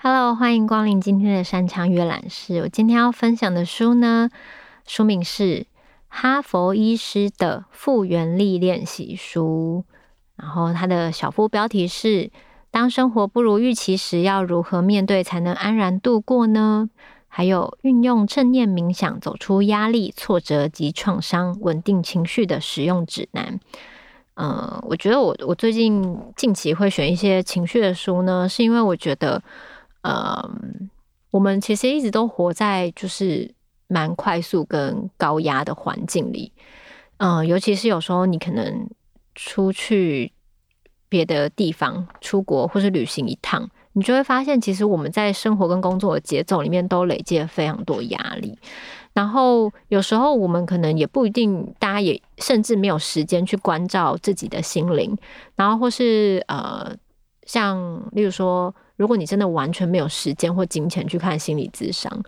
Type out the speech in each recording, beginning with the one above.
Hello，欢迎光临今天的山羌阅览室。我今天要分享的书呢，书名是。哈佛医师的复原力练习书，然后它的小副标题是：当生活不如预期时，要如何面对才能安然度过呢？还有运用正念冥想走出压力、挫折及创伤，稳定情绪的使用指南。嗯、呃，我觉得我我最近近期会选一些情绪的书呢，是因为我觉得，呃，我们其实一直都活在就是。蛮快速跟高压的环境里，嗯、尤其是有时候你可能出去别的地方出国或是旅行一趟，你就会发现，其实我们在生活跟工作的节奏里面都累积了非常多压力。然后有时候我们可能也不一定，大家也甚至没有时间去关照自己的心灵。然后或是呃，像例如说，如果你真的完全没有时间或金钱去看心理咨商。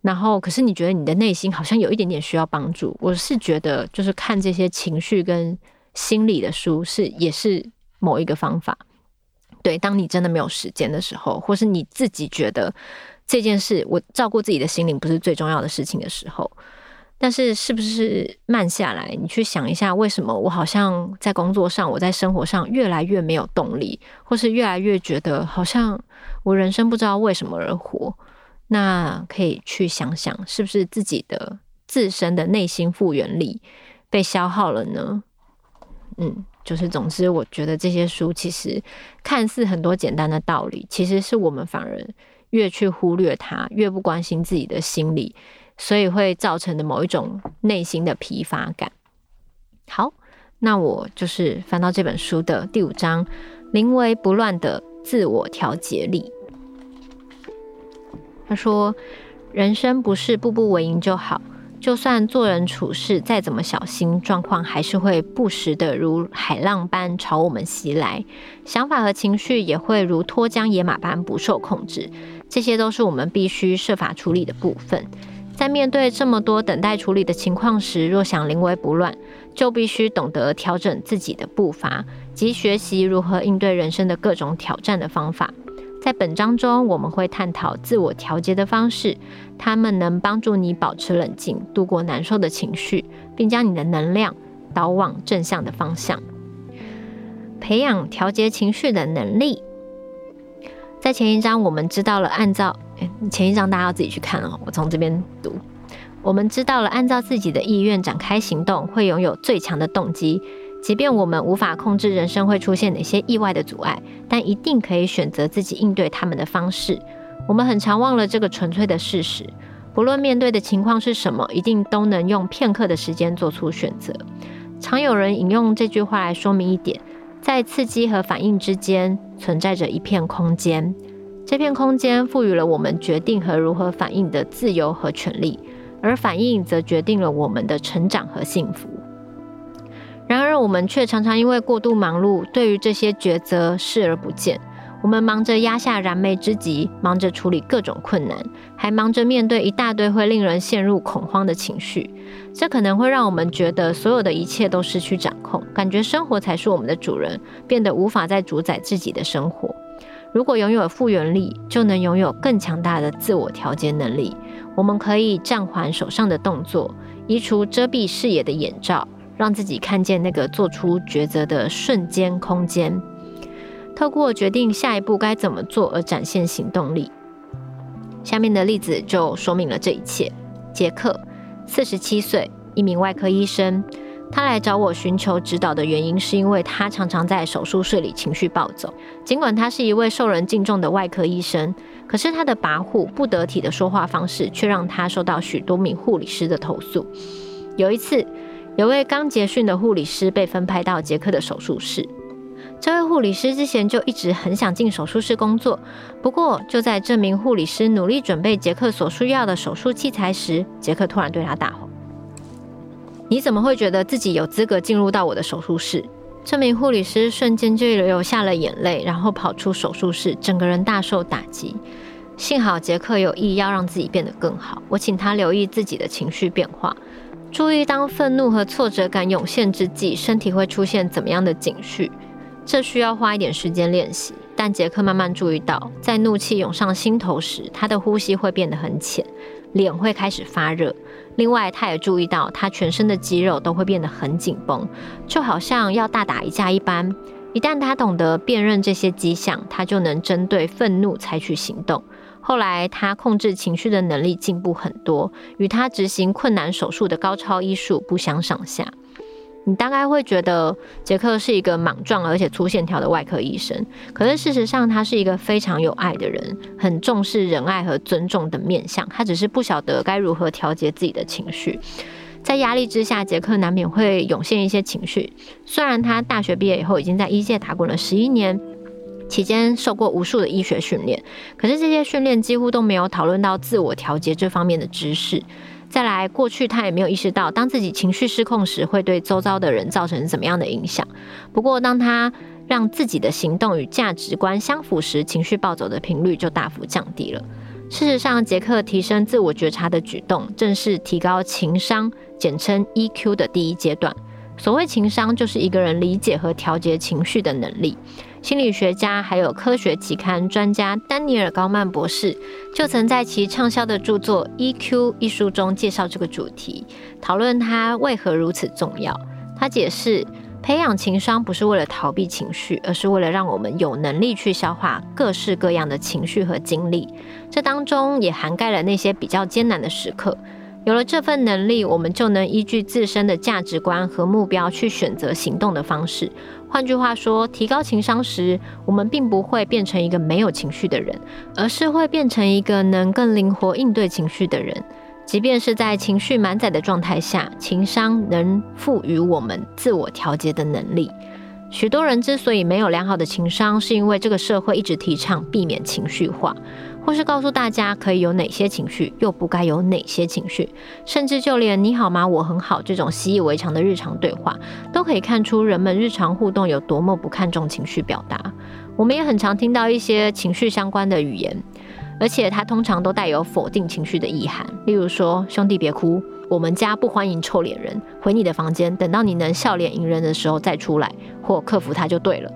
然后，可是你觉得你的内心好像有一点点需要帮助。我是觉得，就是看这些情绪跟心理的书是也是某一个方法。对，当你真的没有时间的时候，或是你自己觉得这件事我照顾自己的心灵不是最重要的事情的时候，但是是不是慢下来，你去想一下，为什么我好像在工作上，我在生活上越来越没有动力，或是越来越觉得好像我人生不知道为什么而活？那可以去想想，是不是自己的自身的内心复原力被消耗了呢？嗯，就是总之，我觉得这些书其实看似很多简单的道理，其实是我们反而越去忽略它，越不关心自己的心理，所以会造成的某一种内心的疲乏感。好，那我就是翻到这本书的第五章：临危不乱的自我调节力。他说：“人生不是步步为营就好，就算做人处事再怎么小心，状况还是会不时的如海浪般朝我们袭来，想法和情绪也会如脱缰野马般不受控制。这些都是我们必须设法处理的部分。在面对这么多等待处理的情况时，若想临危不乱，就必须懂得调整自己的步伐，及学习如何应对人生的各种挑战的方法。”在本章中，我们会探讨自我调节的方式，它们能帮助你保持冷静，度过难受的情绪，并将你的能量导往正向的方向。培养调节情绪的能力。在前一章，我们知道了按照，前一章大家要自己去看哦，我从这边读。我们知道了按照自己的意愿展开行动，会拥有最强的动机。即便我们无法控制人生会出现哪些意外的阻碍，但一定可以选择自己应对他们的方式。我们很常忘了这个纯粹的事实。不论面对的情况是什么，一定都能用片刻的时间做出选择。常有人引用这句话来说明一点：在刺激和反应之间存在着一片空间，这片空间赋予了我们决定和如何反应的自由和权利，而反应则决定了我们的成长和幸福。但，我们却常常因为过度忙碌，对于这些抉择视而不见。我们忙着压下燃眉之急，忙着处理各种困难，还忙着面对一大堆会令人陷入恐慌的情绪。这可能会让我们觉得所有的一切都失去掌控，感觉生活才是我们的主人，变得无法再主宰自己的生活。如果拥有复原力，就能拥有更强大的自我调节能力。我们可以暂缓手上的动作，移除遮蔽视野的眼罩。让自己看见那个做出抉择的瞬间空间，透过决定下一步该怎么做而展现行动力。下面的例子就说明了这一切。杰克，四十七岁，一名外科医生。他来找我寻求指导的原因，是因为他常常在手术室里情绪暴走。尽管他是一位受人敬重的外科医生，可是他的跋扈不得体的说话方式，却让他受到许多名护理师的投诉。有一次，有位刚结训的护理师被分派到杰克的手术室。这位护理师之前就一直很想进手术室工作，不过就在这名护理师努力准备杰克所需要的手术器材时，杰克突然对他大吼：“你怎么会觉得自己有资格进入到我的手术室？”这名护理师瞬间就流下了眼泪，然后跑出手术室，整个人大受打击。幸好杰克有意要让自己变得更好，我请他留意自己的情绪变化，注意当愤怒和挫折感涌现之际，身体会出现怎么样的警讯。这需要花一点时间练习，但杰克慢慢注意到，在怒气涌上心头时，他的呼吸会变得很浅，脸会开始发热。另外，他也注意到他全身的肌肉都会变得很紧绷，就好像要大打一架一般。一旦他懂得辨认这些迹象，他就能针对愤怒采取行动。后来，他控制情绪的能力进步很多，与他执行困难手术的高超医术不相上下。你大概会觉得杰克是一个莽撞而且粗线条的外科医生，可是事实上他是一个非常有爱的人，很重视仁爱和尊重的面相。他只是不晓得该如何调节自己的情绪，在压力之下，杰克难免会涌现一些情绪。虽然他大学毕业以后已经在医界打滚了十一年，期间受过无数的医学训练，可是这些训练几乎都没有讨论到自我调节这方面的知识。再来，过去他也没有意识到，当自己情绪失控时，会对周遭的人造成怎么样的影响。不过，当他让自己的行动与价值观相符时，情绪暴走的频率就大幅降低了。事实上，杰克提升自我觉察的举动，正是提高情商，简称 EQ 的第一阶段。所谓情商，就是一个人理解和调节情绪的能力。心理学家还有科学期刊专家丹尼尔·高曼博士就曾在其畅销的著作《EQ》一书中介绍这个主题，讨论它为何如此重要。他解释，培养情商不是为了逃避情绪，而是为了让我们有能力去消化各式各样的情绪和经历。这当中也涵盖了那些比较艰难的时刻。有了这份能力，我们就能依据自身的价值观和目标去选择行动的方式。换句话说，提高情商时，我们并不会变成一个没有情绪的人，而是会变成一个能更灵活应对情绪的人。即便是在情绪满载的状态下，情商能赋予我们自我调节的能力。许多人之所以没有良好的情商，是因为这个社会一直提倡避免情绪化。或是告诉大家可以有哪些情绪，又不该有哪些情绪，甚至就连“你好吗？我很好”这种习以为常的日常对话，都可以看出人们日常互动有多么不看重情绪表达。我们也很常听到一些情绪相关的语言，而且它通常都带有否定情绪的意涵，例如说：“兄弟别哭，我们家不欢迎臭脸人，回你的房间，等到你能笑脸迎人的时候再出来，或克服它就对了。”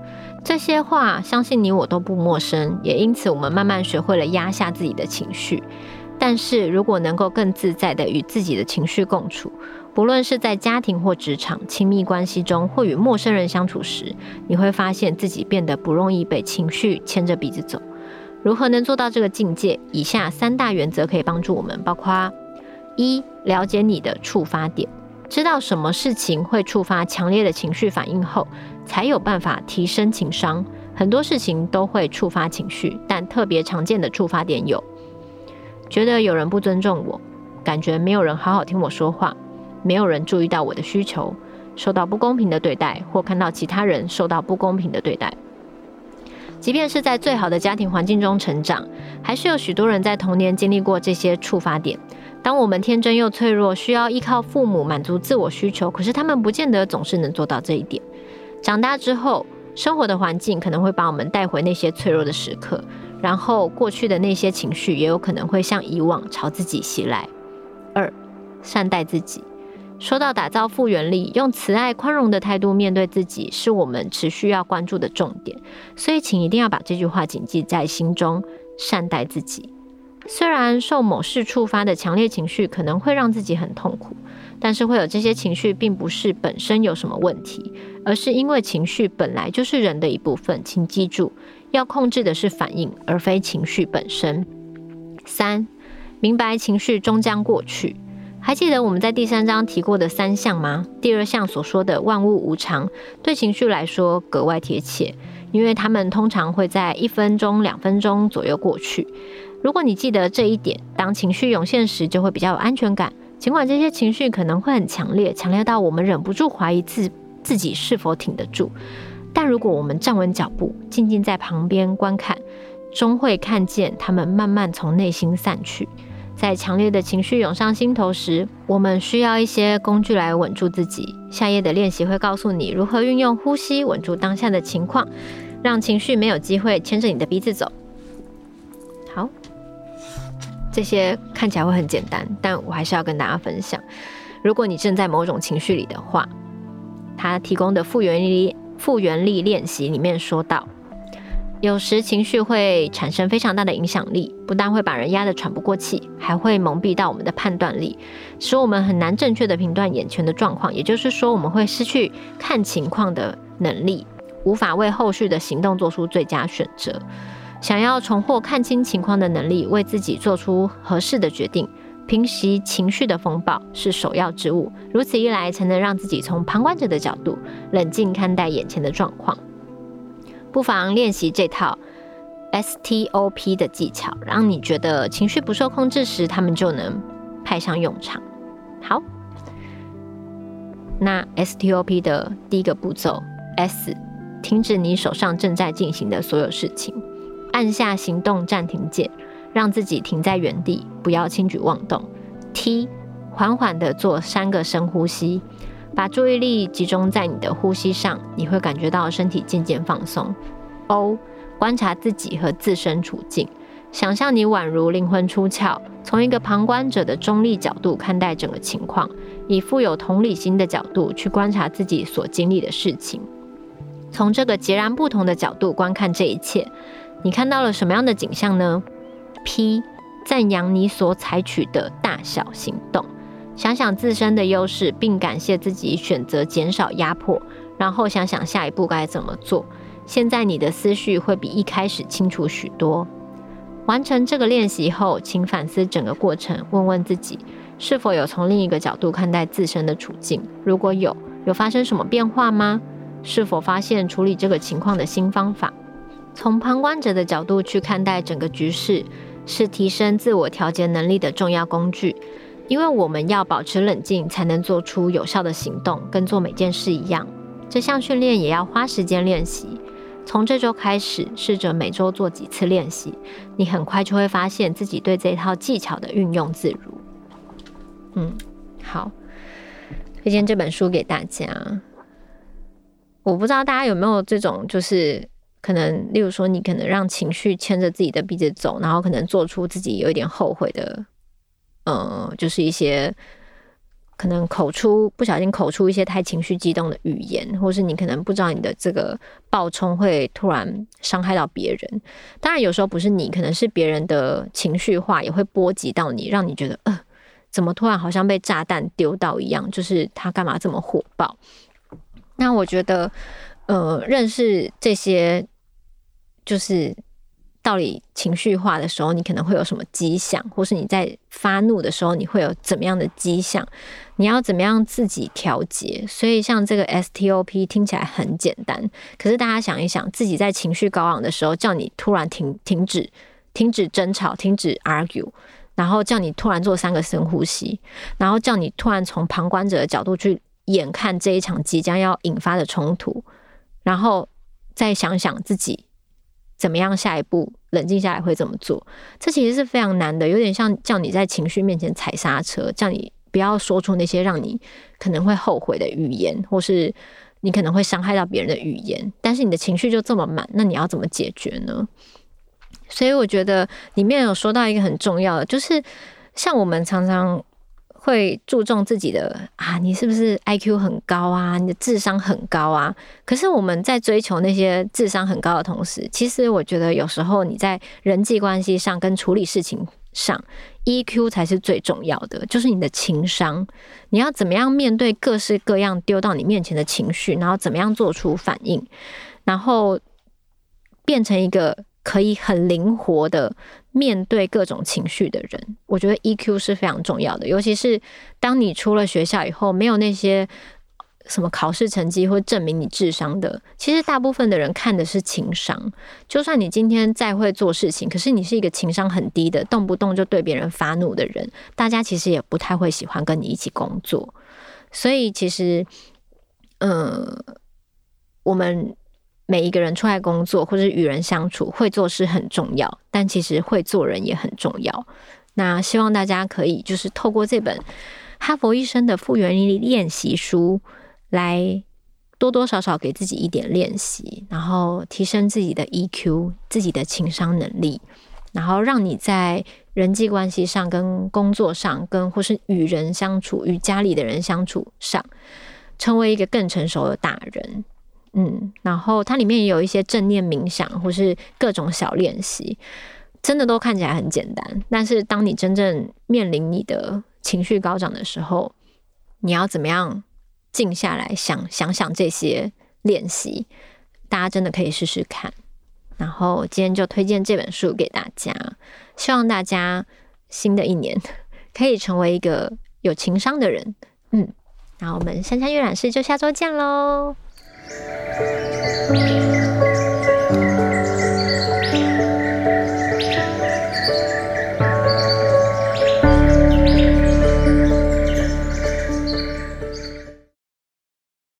这些话，相信你我都不陌生，也因此我们慢慢学会了压下自己的情绪。但是如果能够更自在地与自己的情绪共处，不论是在家庭或职场、亲密关系中，或与陌生人相处时，你会发现自己变得不容易被情绪牵着鼻子走。如何能做到这个境界？以下三大原则可以帮助我们，包括：一、了解你的触发点。知道什么事情会触发强烈的情绪反应后，才有办法提升情商。很多事情都会触发情绪，但特别常见的触发点有：觉得有人不尊重我，感觉没有人好好听我说话，没有人注意到我的需求，受到不公平的对待，或看到其他人受到不公平的对待。即便是在最好的家庭环境中成长，还是有许多人在童年经历过这些触发点。当我们天真又脆弱，需要依靠父母满足自我需求，可是他们不见得总是能做到这一点。长大之后，生活的环境可能会把我们带回那些脆弱的时刻，然后过去的那些情绪也有可能会像以往朝自己袭来。二，善待自己。说到打造复原力，用慈爱宽容的态度面对自己，是我们持续要关注的重点。所以，请一定要把这句话谨记在心中：善待自己。虽然受某事触发的强烈情绪可能会让自己很痛苦，但是会有这些情绪，并不是本身有什么问题，而是因为情绪本来就是人的一部分。请记住，要控制的是反应，而非情绪本身。三，明白情绪终将过去。还记得我们在第三章提过的三项吗？第二项所说的万物无常，对情绪来说格外贴切，因为它们通常会在一分钟、两分钟左右过去。如果你记得这一点，当情绪涌现时，就会比较有安全感。尽管这些情绪可能会很强烈，强烈到我们忍不住怀疑自自己是否挺得住，但如果我们站稳脚步，静静在旁边观看，终会看见它们慢慢从内心散去。在强烈的情绪涌上心头时，我们需要一些工具来稳住自己。下页的练习会告诉你如何运用呼吸稳住当下的情况，让情绪没有机会牵着你的鼻子走。这些看起来会很简单，但我还是要跟大家分享。如果你正在某种情绪里的话，他提供的复原力复原力练习里面说到，有时情绪会产生非常大的影响力，不但会把人压得喘不过气，还会蒙蔽到我们的判断力，使我们很难正确地评断眼前的状况。也就是说，我们会失去看情况的能力，无法为后续的行动做出最佳选择。想要重获看清情况的能力，为自己做出合适的决定，平息情绪的风暴是首要之务。如此一来，才能让自己从旁观者的角度冷静看待眼前的状况。不妨练习这套 STOP 的技巧，让你觉得情绪不受控制时，他们就能派上用场。好，那 STOP 的第一个步骤 S，停止你手上正在进行的所有事情。按下行动暂停键，让自己停在原地，不要轻举妄动。T，缓缓地做三个深呼吸，把注意力集中在你的呼吸上，你会感觉到身体渐渐放松。O，观察自己和自身处境，想象你宛如灵魂出窍，从一个旁观者的中立角度看待整个情况，以富有同理心的角度去观察自己所经历的事情，从这个截然不同的角度观看这一切。你看到了什么样的景象呢？P，赞扬你所采取的大小行动，想想自身的优势，并感谢自己选择减少压迫，然后想想下一步该怎么做。现在你的思绪会比一开始清楚许多。完成这个练习后，请反思整个过程，问问自己是否有从另一个角度看待自身的处境。如果有，有发生什么变化吗？是否发现处理这个情况的新方法？从旁观者的角度去看待整个局势，是提升自我调节能力的重要工具。因为我们要保持冷静，才能做出有效的行动，跟做每件事一样。这项训练也要花时间练习。从这周开始，试着每周做几次练习，你很快就会发现自己对这套技巧的运用自如。嗯，好，推荐这本书给大家。我不知道大家有没有这种，就是。可能，例如说，你可能让情绪牵着自己的鼻子走，然后可能做出自己有一点后悔的，呃，就是一些可能口出不小心口出一些太情绪激动的语言，或是你可能不知道你的这个暴冲会突然伤害到别人。当然，有时候不是你，可能是别人的情绪化也会波及到你，让你觉得呃，怎么突然好像被炸弹丢到一样，就是他干嘛这么火爆？那我觉得。呃，认识这些就是到底情绪化的时候，你可能会有什么迹象，或是你在发怒的时候，你会有怎么样的迹象？你要怎么样自己调节？所以，像这个 STOP 听起来很简单，可是大家想一想，自己在情绪高昂的时候，叫你突然停停止、停止争吵、停止 argue，然后叫你突然做三个深呼吸，然后叫你突然从旁观者的角度去眼看这一场即将要引发的冲突。然后再想想自己怎么样下一步冷静下来会怎么做，这其实是非常难的，有点像叫你在情绪面前踩刹车，叫你不要说出那些让你可能会后悔的语言，或是你可能会伤害到别人的语言。但是你的情绪就这么满，那你要怎么解决呢？所以我觉得里面有说到一个很重要的，就是像我们常常。会注重自己的啊，你是不是 IQ 很高啊？你的智商很高啊？可是我们在追求那些智商很高的同时，其实我觉得有时候你在人际关系上跟处理事情上，EQ 才是最重要的，就是你的情商。你要怎么样面对各式各样丢到你面前的情绪，然后怎么样做出反应，然后变成一个可以很灵活的。面对各种情绪的人，我觉得 EQ 是非常重要的。尤其是当你出了学校以后，没有那些什么考试成绩会证明你智商的，其实大部分的人看的是情商。就算你今天再会做事情，可是你是一个情商很低的，动不动就对别人发怒的人，大家其实也不太会喜欢跟你一起工作。所以其实，嗯，我们。每一个人出来工作或者与人相处，会做事很重要，但其实会做人也很重要。那希望大家可以就是透过这本哈佛医生的复原力练习书，来多多少少给自己一点练习，然后提升自己的 EQ、自己的情商能力，然后让你在人际关系上、跟工作上、跟或是与人相处、与家里的人相处上，成为一个更成熟的大人。嗯，然后它里面也有一些正念冥想，或是各种小练习，真的都看起来很简单。但是当你真正面临你的情绪高涨的时候，你要怎么样静下来想想想这些练习？大家真的可以试试看。然后今天就推荐这本书给大家，希望大家新的一年可以成为一个有情商的人。嗯，那我们香香阅览室就下周见喽。Thank you.